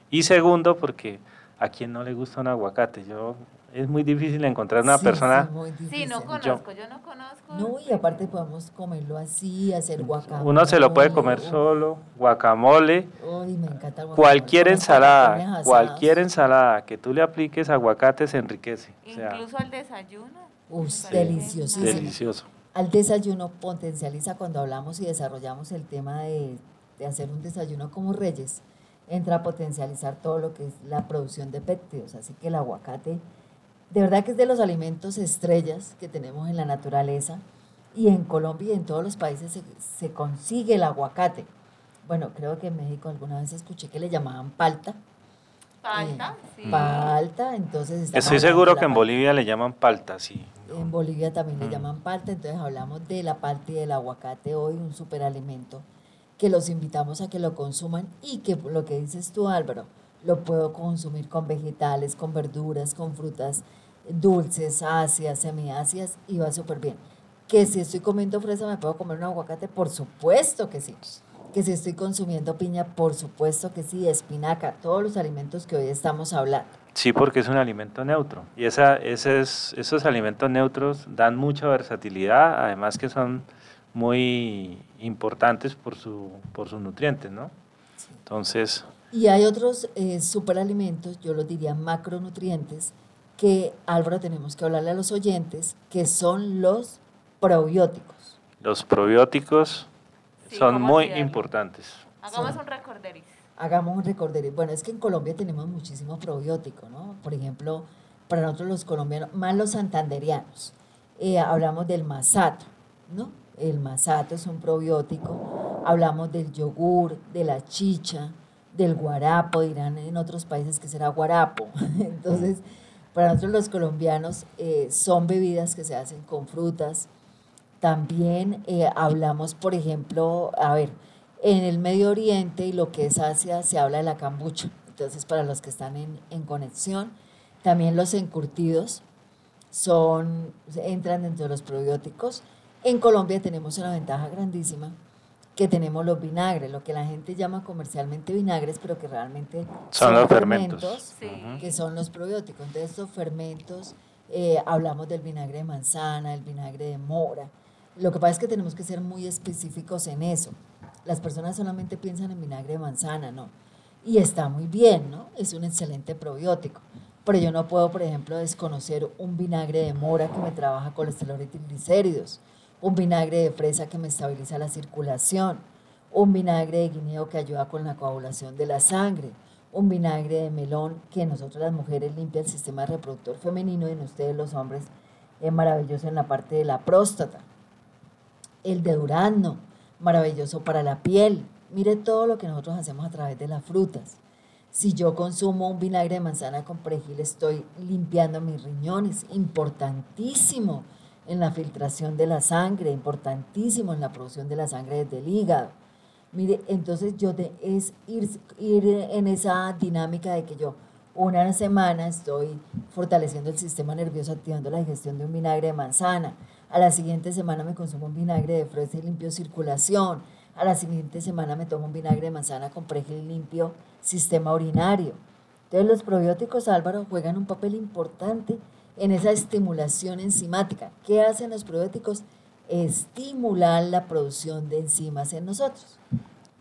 Y segundo porque a quien no le gusta un aguacate. Yo es muy difícil encontrar una persona. Sí, no conozco, yo, no conozco. No, y aparte podemos comerlo así, hacer guacamole. Uno se lo puede comer solo, guacamole. Uy, me encanta guacamole. Cualquier ensalada, cualquier ensalada que tú le apliques aguacate se enriquece. Incluso al desayuno. Uy, deliciosísimo. Delicioso. Al desayuno potencializa cuando hablamos y desarrollamos el tema de, de hacer un desayuno como reyes entra a potencializar todo lo que es la producción de péptidos. Así que el aguacate de verdad que es de los alimentos estrellas que tenemos en la naturaleza y en Colombia y en todos los países se, consigue el aguacate. Bueno, creo que en México alguna vez escuché que le llamaban palta. Palta, eh, sí. Palta, entonces... Estoy seguro que en Bolivia le llaman palta, sí. En Bolivia también le mm. llaman palta, entonces hablamos de la palta y del aguacate hoy, un superalimento que los invitamos a que lo consuman y que lo que dices tú, Álvaro, lo puedo consumir con vegetales, con verduras, con frutas dulces, ácidas, semiácidas y va súper bien. Que si estoy comiendo fresa, ¿me puedo comer un aguacate? Por supuesto que sí. Que si estoy consumiendo piña, por supuesto que sí, espinaca, todos los alimentos que hoy estamos hablando. Sí, porque es un alimento neutro. Y esa, ese es, esos alimentos neutros dan mucha versatilidad, además que son muy importantes por, su, por sus nutrientes, ¿no? Entonces... Y hay otros eh, superalimentos, yo los diría macronutrientes, que Álvaro tenemos que hablarle a los oyentes, que son los probióticos. Los probióticos son muy importantes. Hagamos un recorderis. Hagamos un recorderis. Bueno, es que en Colombia tenemos muchísimos probióticos, ¿no? Por ejemplo, para nosotros los colombianos, más los santanderianos, eh, hablamos del masato, ¿no? El masato es un probiótico. Hablamos del yogur, de la chicha, del guarapo, dirán en otros países que será guarapo. Entonces, para nosotros los colombianos eh, son bebidas que se hacen con frutas. También eh, hablamos, por ejemplo, a ver, en el Medio Oriente y lo que es Asia se habla de la cambucha. Entonces, para los que están en, en conexión, también los encurtidos son, entran dentro de los probióticos. En Colombia tenemos una ventaja grandísima que tenemos los vinagres, lo que la gente llama comercialmente vinagres, pero que realmente son, los fermentos, que son los probióticos. Entonces, estos fermentos, eh, hablamos del vinagre de manzana, el vinagre de mora. Lo que pasa es que tenemos que ser muy específicos en eso. Las personas solamente piensan en vinagre de manzana, ¿no? Y está muy bien, ¿no? Es un excelente probiótico. Pero yo no puedo, por ejemplo, desconocer un vinagre de mora que me trabaja colesterol y triglicéridos un vinagre de fresa que me estabiliza la circulación, un vinagre de guineo que ayuda con la coagulación de la sangre, un vinagre de melón que nosotros las mujeres limpia el sistema reproductor femenino y en ustedes los hombres es maravilloso en la parte de la próstata. El de durazno, maravilloso para la piel. Mire todo lo que nosotros hacemos a través de las frutas. Si yo consumo un vinagre de manzana con perejil, estoy limpiando mis riñones, importantísimo en la filtración de la sangre, importantísimo en la producción de la sangre desde el hígado. Mire, entonces yo de, es ir, ir en esa dinámica de que yo una semana estoy fortaleciendo el sistema nervioso, activando la digestión de un vinagre de manzana. A la siguiente semana me consumo un vinagre de fresa y limpio circulación. A la siguiente semana me tomo un vinagre de manzana con perejil y limpio sistema urinario. Entonces los probióticos, Álvaro, juegan un papel importante en esa estimulación enzimática. ¿Qué hacen los probióticos? Estimular la producción de enzimas en nosotros.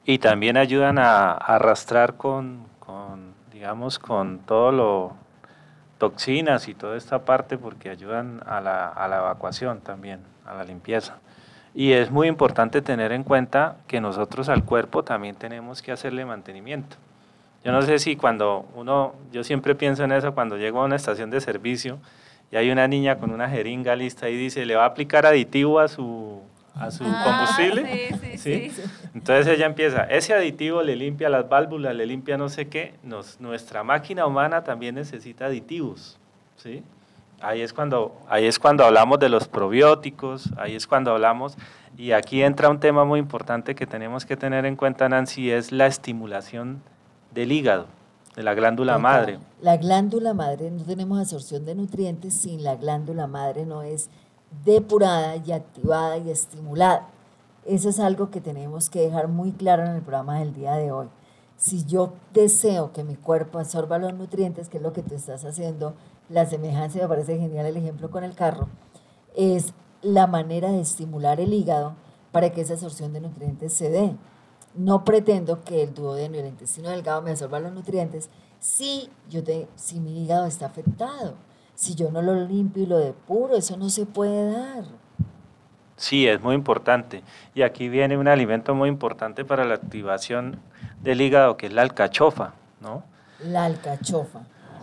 Y también ayudan a, arrastrar con, con, digamos, con todo lo toxinas y toda esta parte porque ayudan a la, a la evacuación también, a la limpieza. Y es muy importante tener en cuenta que nosotros al cuerpo también tenemos que hacerle mantenimiento. Yo no sé si cuando uno, yo siempre pienso en eso, cuando llego a una estación de servicio y hay una niña con una jeringa lista y dice, le va a aplicar aditivo a su, a su ah, combustible. Sí, sí, sí, Entonces ella empieza, ese aditivo le limpia las válvulas, le limpia no sé qué. Nos, nuestra máquina humana también necesita aditivos. ¿sí? Ahí, es cuando, ahí es cuando hablamos de los probióticos, ahí es cuando hablamos, y aquí entra un tema muy importante que tenemos que tener en cuenta, Nancy, es la estimulación del hígado, de la glándula madre. La glándula madre, no tenemos absorción de nutrientes sin la glándula madre, no es depurada y activada y estimulada. Eso es algo que tenemos que dejar muy claro en el programa del día de hoy. Si yo deseo que mi cuerpo absorba los nutrientes, que es lo que tú estás haciendo, la semejanza, me parece genial el ejemplo con el carro, es la manera de estimular el hígado para que esa absorción de nutrientes se dé. No pretendo que el duodeno y el intestino delgado me absorban los nutrientes si, yo te, si mi hígado está afectado. Si yo no lo limpio y lo depuro, eso no se puede dar. Sí, es muy importante. Y aquí viene un alimento muy importante para la activación del hígado, que es la alcachofa, ¿no? La alcachofa.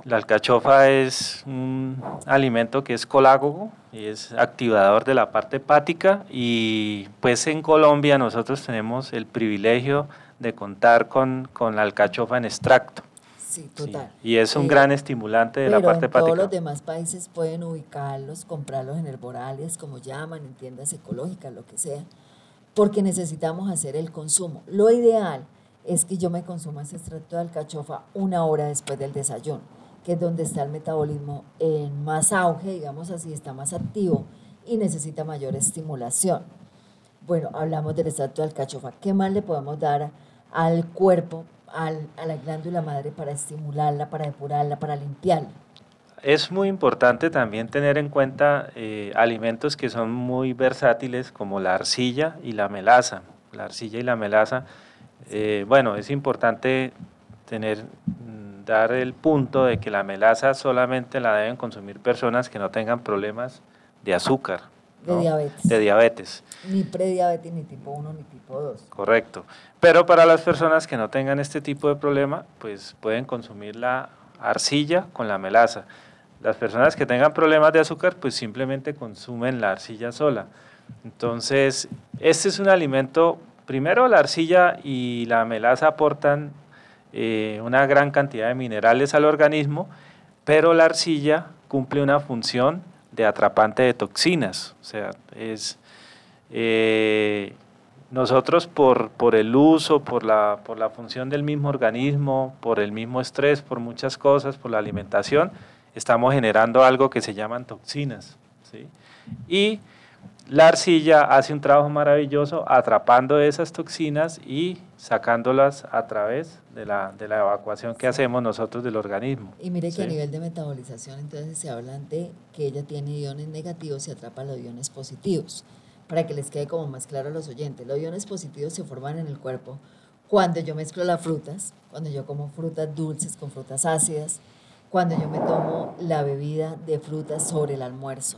La alcachofa es un alimento que es colágogo y es activador de la parte hepática y pues en Colombia nosotros tenemos el privilegio de contar con, con la alcachofa en extracto. Sí, total. Y es un gran estimulante de la parte hepática. Todos los demás países pueden ubicarlos, comprarlos en herborales, como llaman, en tiendas ecológicas, lo que sea, porque necesitamos hacer el consumo. Lo ideal es que yo me consuma ese extracto de alcachofa una hora después del desayuno, que es donde está el metabolismo en más auge, digamos así, está más activo y necesita mayor estimulación. Bueno, hablamos del extracto de alcachofa. ¿Qué más le podemos dar al cuerpo a la glándula madre para estimularla, para depurarla, para limpiarla. Es muy importante también tener en cuenta eh, alimentos que son muy versátiles como la arcilla y la melaza. La arcilla y la melaza, eh, bueno, es importante tener, dar el punto de que la melaza solamente la deben consumir personas que no tengan problemas de azúcar, de diabetes. De diabetes. Ni prediabetes, ni tipo 1, ni tipo 2. Correcto. Pero para las personas que no tengan este tipo de problema, pues pueden consumir la arcilla con la melaza. Las personas que tengan problemas de azúcar, pues simplemente consumen la arcilla sola. Entonces, este es un alimento, primero la arcilla y la melaza aportan eh, una gran cantidad de minerales al organismo, pero la arcilla cumple una función de atrapante de toxinas. O sea, es eh, nosotros por, por el uso, por la, por la función del mismo organismo, por el mismo estrés, por muchas cosas, por la alimentación, estamos generando algo que se llaman toxinas. ¿sí? Y la arcilla hace un trabajo maravilloso atrapando esas toxinas y sacándolas a través de la, de la evacuación que hacemos nosotros del organismo. Y mire que a nivel de metabolización entonces se hablan de que ella tiene iones negativos y atrapa los iones positivos. Para que les quede como más claro a los oyentes, los iones positivos se forman en el cuerpo cuando yo mezclo las frutas, cuando yo como frutas dulces con frutas ácidas, cuando yo me tomo la bebida de frutas sobre el almuerzo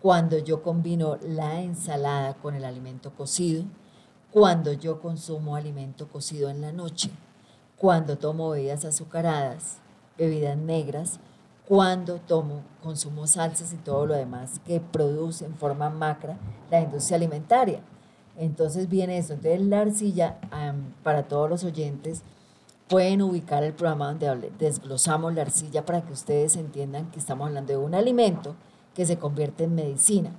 cuando yo combino la ensalada con el alimento cocido, cuando yo consumo alimento cocido en la noche, cuando tomo bebidas azucaradas, bebidas negras, cuando tomo, consumo salsas y todo lo demás que produce en forma macra la industria alimentaria. Entonces viene eso. Entonces la arcilla, para todos los oyentes, pueden ubicar el programa donde desglosamos la arcilla para que ustedes entiendan que estamos hablando de un alimento que se convierte en medicina.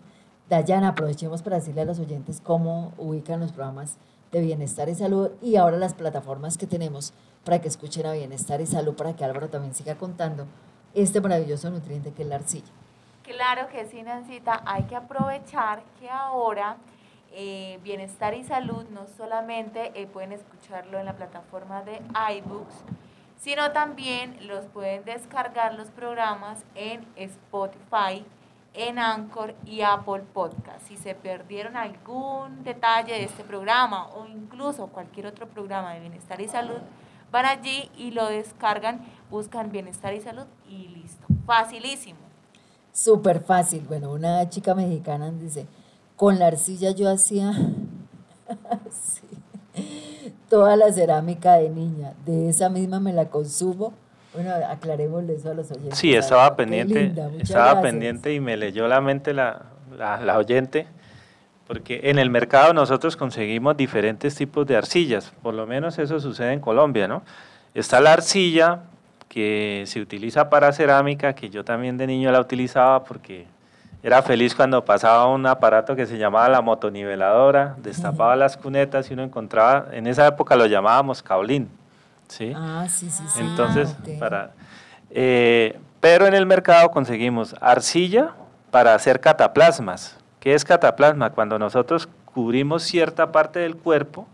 Dayana, aprovechemos para decirle a los oyentes cómo ubican los programas de bienestar y salud y ahora las plataformas que tenemos para que escuchen a bienestar y salud, para que Álvaro también siga contando este maravilloso nutriente que es la arcilla. Claro que sí, Nancita, hay que aprovechar que ahora eh, Bienestar y Salud no solamente eh, pueden escucharlo en la plataforma de iBooks, sino también los pueden descargar los programas en Spotify, en Anchor y Apple Podcast. Si se perdieron algún detalle de este programa o incluso cualquier otro programa de Bienestar y Salud, van allí y lo descargan, buscan Bienestar y Salud y listo. Facilísimo. Súper fácil. Bueno, una chica mexicana dice, con la arcilla yo hacía toda la cerámica de niña. De esa misma me la consumo. Bueno, aclarémosle eso a los oyentes. Sí, estaba pendiente, estaba pendiente y me leyó la mente la, la, la oyente porque en el mercado nosotros conseguimos diferentes tipos de arcillas, por lo menos eso sucede en Colombia, ¿no? Está la arcilla que se utiliza para cerámica, que yo también de niño la utilizaba porque era feliz cuando pasaba un aparato que se llamaba la motoniveladora, destapaba las cunetas y uno encontraba, en esa época lo llamábamos caulín, ¿sí? Ah, sí, sí, sí. Entonces, para... Eh, pero en el mercado conseguimos arcilla para hacer cataplasmas, ¿Qué es cataplasma? Cuando nosotros cubrimos cierta parte del cuerpo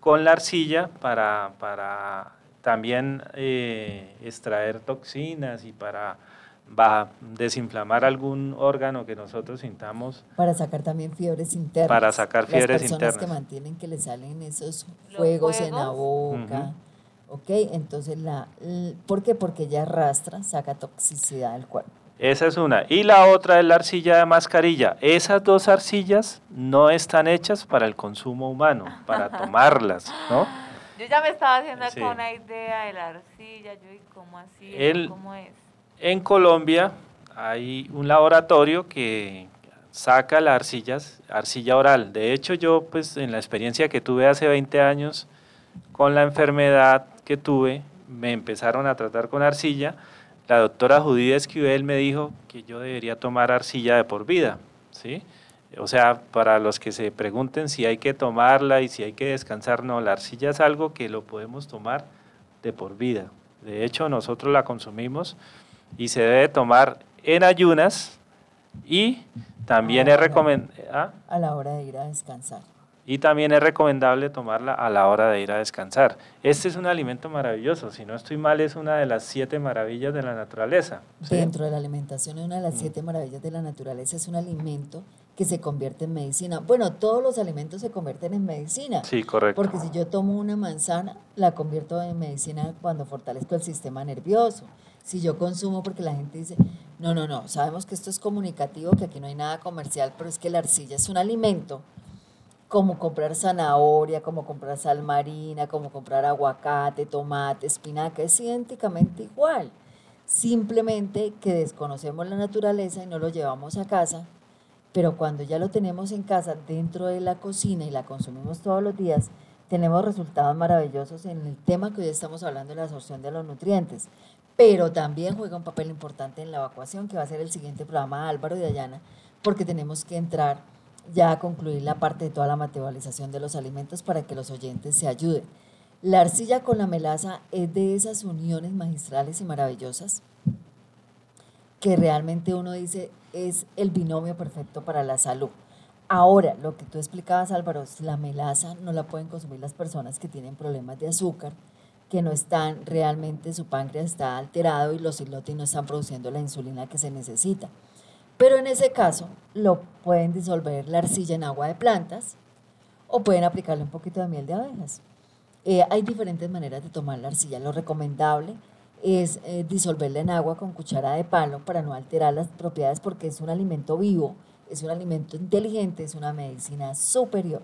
con la arcilla para, para también eh, extraer toxinas y para desinflamar algún órgano que nosotros sintamos. Para sacar también fiebres internas. Para sacar fiebres Las personas que mantienen que le salen esos fuegos, en la boca. ¿Ok? Entonces, la, ¿por qué? Porque ella arrastra, saca toxicidad del cuerpo. Esa es una. Y la otra es la arcilla de mascarilla. Esas dos arcillas no están hechas para el consumo humano, para tomarlas, ¿no? Yo ya me estaba haciendo una idea de la arcilla, yo y cómo así, cómo es. En Colombia hay un laboratorio que saca la arcillas, arcilla oral. De hecho, yo pues en la experiencia que tuve hace 20 años con la enfermedad que tuve, me empezaron a tratar con arcilla la doctora Judith Esquivel me dijo que yo debería tomar arcilla de por vida, ¿sí? O sea, para los que se pregunten si hay que tomarla y si hay que descansar, no, la arcilla es algo que lo podemos tomar de por vida. De hecho, nosotros la consumimos y se debe tomar en ayunas y también es recomendable... ¿ah? A la hora de ir a descansar y también es recomendable tomarla a la hora de ir a descansar. Este es un alimento maravilloso, si no estoy mal es una de las siete maravillas de la naturaleza. Dentro de la alimentación es una de las mm. siete maravillas de la naturaleza, es un alimento que se convierte en medicina. Bueno, todos los alimentos se convierten en medicina. Sí, correcto. Porque si yo tomo una manzana, la convierto en medicina cuando fortalezco el sistema nervioso. Si yo consumo, porque la gente dice, no, no, no, sabemos que esto es comunicativo, que aquí no hay nada comercial, pero es que la arcilla es un alimento como comprar zanahoria, como comprar sal marina, como comprar aguacate, tomate, espinaca, es idénticamente igual. Simplemente que desconocemos la naturaleza y no lo llevamos a casa, pero cuando ya lo tenemos en casa dentro de la cocina y la consumimos todos los días, tenemos resultados maravillosos en el tema que hoy estamos hablando de la absorción de los nutrientes. Pero también juega un papel importante en la evacuación, que va a ser el siguiente programa Álvaro y Dayana, porque tenemos que entrar ya concluir la parte de toda la materialización de los alimentos para que los oyentes se ayuden. La arcilla con la melaza es de esas uniones magistrales y maravillosas que realmente uno dice es el binomio perfecto para la salud. Ahora, lo que tú explicabas, Álvaro, la melaza no la pueden consumir las personas que tienen problemas de azúcar, que no están realmente, su páncreas está alterado y los islotes no están produciendo la insulina que se necesita. Pero en ese caso lo pueden disolver la arcilla en agua de plantas o pueden aplicarle un poquito de miel de abejas. Eh, hay diferentes maneras de tomar la arcilla. Lo recomendable es eh, disolverla en agua con cuchara de palo para no alterar las propiedades porque es un alimento vivo, es un alimento inteligente, es una medicina superior.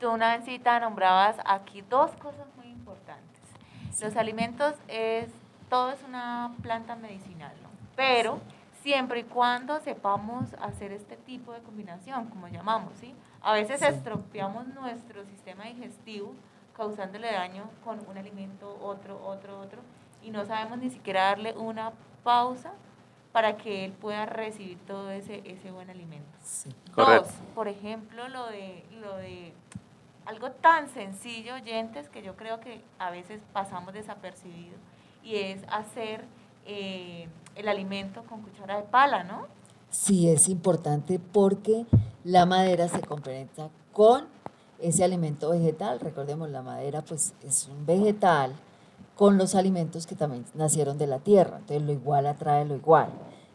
Tú, Nancita, nombrabas aquí dos cosas muy importantes. Los alimentos es, todo es una planta medicinal, ¿no? Pero siempre y cuando sepamos hacer este tipo de combinación, como llamamos, ¿sí? A veces estropeamos nuestro sistema digestivo causándole daño con un alimento, otro, otro, otro, y no sabemos ni siquiera darle una pausa para que él pueda recibir todo ese, ese buen alimento. Dos, por ejemplo, lo de, lo de algo tan sencillo, oyentes, que yo creo que a veces pasamos desapercibido, y es hacer eh, el alimento con cuchara de pala, ¿no? Sí, es importante porque la madera se complementa con ese alimento vegetal. Recordemos, la madera pues es un vegetal con los alimentos que también nacieron de la tierra. Entonces lo igual atrae lo igual.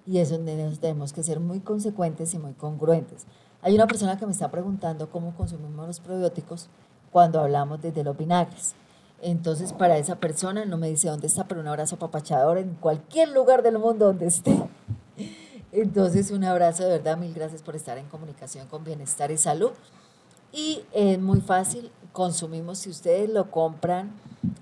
Y eso tenemos que ser muy consecuentes y muy congruentes. Hay una persona que me está preguntando cómo consumimos los probióticos cuando hablamos desde los vinagres. Entonces, para esa persona, no me dice dónde está, pero un abrazo papachador en cualquier lugar del mundo donde esté. Entonces, un abrazo de verdad, mil gracias por estar en comunicación con Bienestar y Salud. Y es muy fácil, consumimos, si ustedes lo compran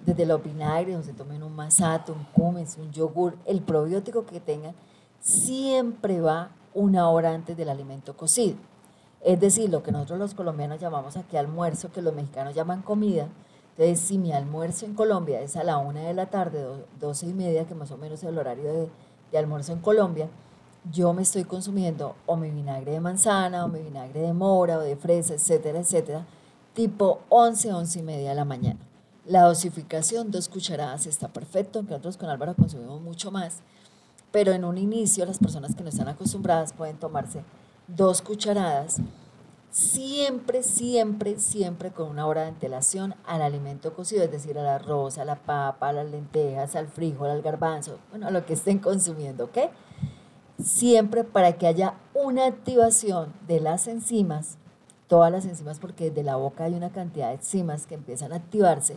desde los vinagres, se tomen un masato, un cumes, un yogur, el probiótico que tengan, siempre va una hora antes del alimento cocido. Es decir, lo que nosotros los colombianos llamamos aquí almuerzo, que los mexicanos llaman comida. Entonces, si mi almuerzo en Colombia es a la una de la tarde, doce y media, que más o menos es el horario de, almuerzo en Colombia, yo me estoy consumiendo o mi vinagre de manzana, o mi vinagre de mora, o de fresa, etcétera, etcétera, tipo 11, 11 y media de la mañana. La dosificación, dos cucharadas, está perfecto, aunque nosotros con Álvaro consumimos mucho más, pero en un inicio las personas que no están acostumbradas pueden tomarse dos cucharadas, siempre, siempre, siempre con una hora de antelación al alimento cocido, es decir, al arroz, a la papa, a las lentejas, al frijol, al garbanzo, bueno, a lo que estén consumiendo, ¿ok? Siempre para que haya una activación de las enzimas, todas las enzimas, porque de la boca hay una cantidad de enzimas que empiezan a activarse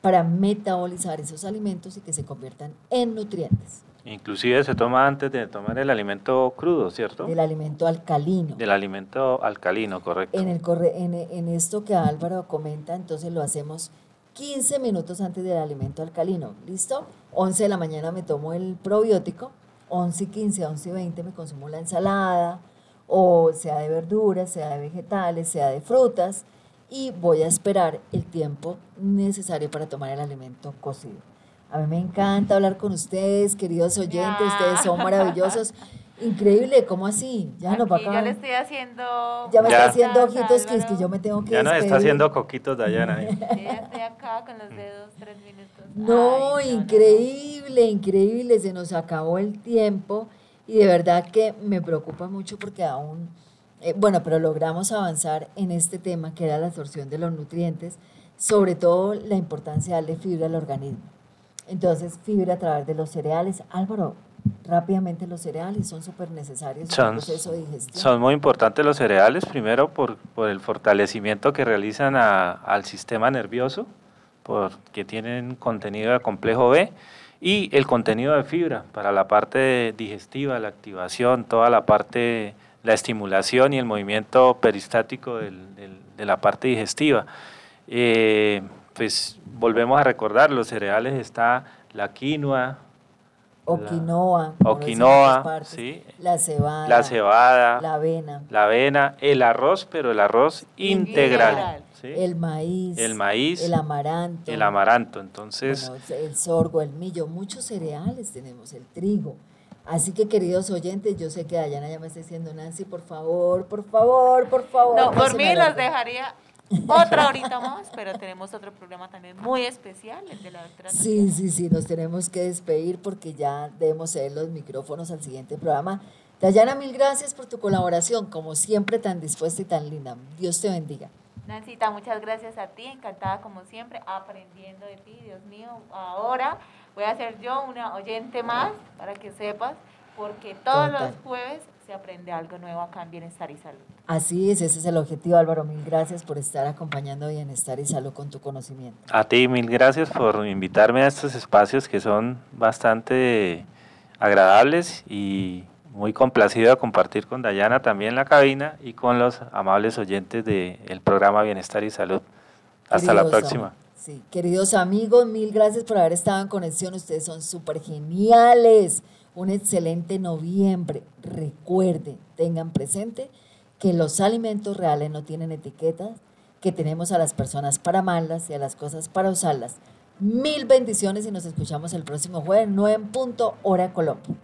para metabolizar esos alimentos y que se conviertan en nutrientes. Inclusive se toma antes de tomar el alimento crudo, ¿cierto? Del alimento alcalino. Del alimento alcalino, correcto. En, el corre en, en, esto que Álvaro comenta, entonces lo hacemos 15 minutos antes del alimento alcalino, ¿listo? 11 de la mañana me tomo el probiótico, 11 y 15, 11 y 20 me consumo la ensalada, o sea de verduras, sea de vegetales, sea de frutas, y voy a esperar el tiempo necesario para tomar el alimento cocido. A mí me encanta hablar con ustedes, queridos oyentes, ustedes son maravillosos. Increíble, ¿cómo así? Ya no, para acá. Ya le estoy haciendo. Ya me está haciendo ojitos que es que yo me tengo que. Ya nos está haciendo coquitos, Dayana. ya estoy acá con los dedos, tres minutos. No, increíble, increíble. Se nos acabó el tiempo y de verdad que me preocupa mucho porque aún. Eh, bueno, pero logramos avanzar en este tema que era la absorción de los nutrientes, sobre todo la importancia de darle fibra al organismo. Entonces, fibra a través de los cereales. Álvaro, rápidamente los cereales son súper necesarios en el proceso de digestión. Son muy importantes los cereales, primero por, por el fortalecimiento que realizan al sistema nervioso, porque tienen contenido de complejo B y el contenido de fibra para la parte digestiva, la activación, toda la parte, la estimulación y el movimiento peristático del, de la parte digestiva. Eh, pues volvemos a recordar, los cereales está la quinoa, o quinoa, o quinoa, sí, la cebada, la cebada, la avena, la avena, el arroz, pero el arroz integral, el maíz, el maíz, el amaranto, el amaranto, entonces, el sorgo, el millo, muchos cereales tenemos, el trigo. Así que queridos oyentes, yo sé que Dayana ya me está diciendo, Nancy, por favor, por favor, por favor. No, por mí los dejaría otra horita más, pero tenemos otro programa también muy especial, el de la doctora. Sí, sí, sí, nos tenemos que despedir porque ya debemos ceder los micrófonos al siguiente programa. Dayana, mil gracias por tu colaboración, como siempre tan dispuesta y tan linda. Dios te bendiga. Nancita, muchas gracias a ti, encantada como siempre, aprendiendo de ti, Dios mío. Ahora voy a ser yo una oyente más para que sepas, porque todos los jueves se aprende algo nuevo acá en Bienestar y Salud. Así es, ese es el objetivo, Álvaro. Mil gracias por estar acompañando Bienestar y Salud con tu conocimiento. A ti, mil gracias por invitarme a estos espacios que son bastante agradables y muy complacido de compartir con Dayana también la cabina y con los amables oyentes del programa Bienestar y Salud. Hasta la próxima. Sí, queridos amigos, mil gracias por haber estado en conexión. Ustedes son súper geniales. Un excelente noviembre. Recuerden, tengan presente que los alimentos reales no tienen etiquetas, que tenemos a las personas para amarlas y a las cosas para usarlas. Mil bendiciones y nos escuchamos el próximo jueves, 9 en punto, hora Colombia.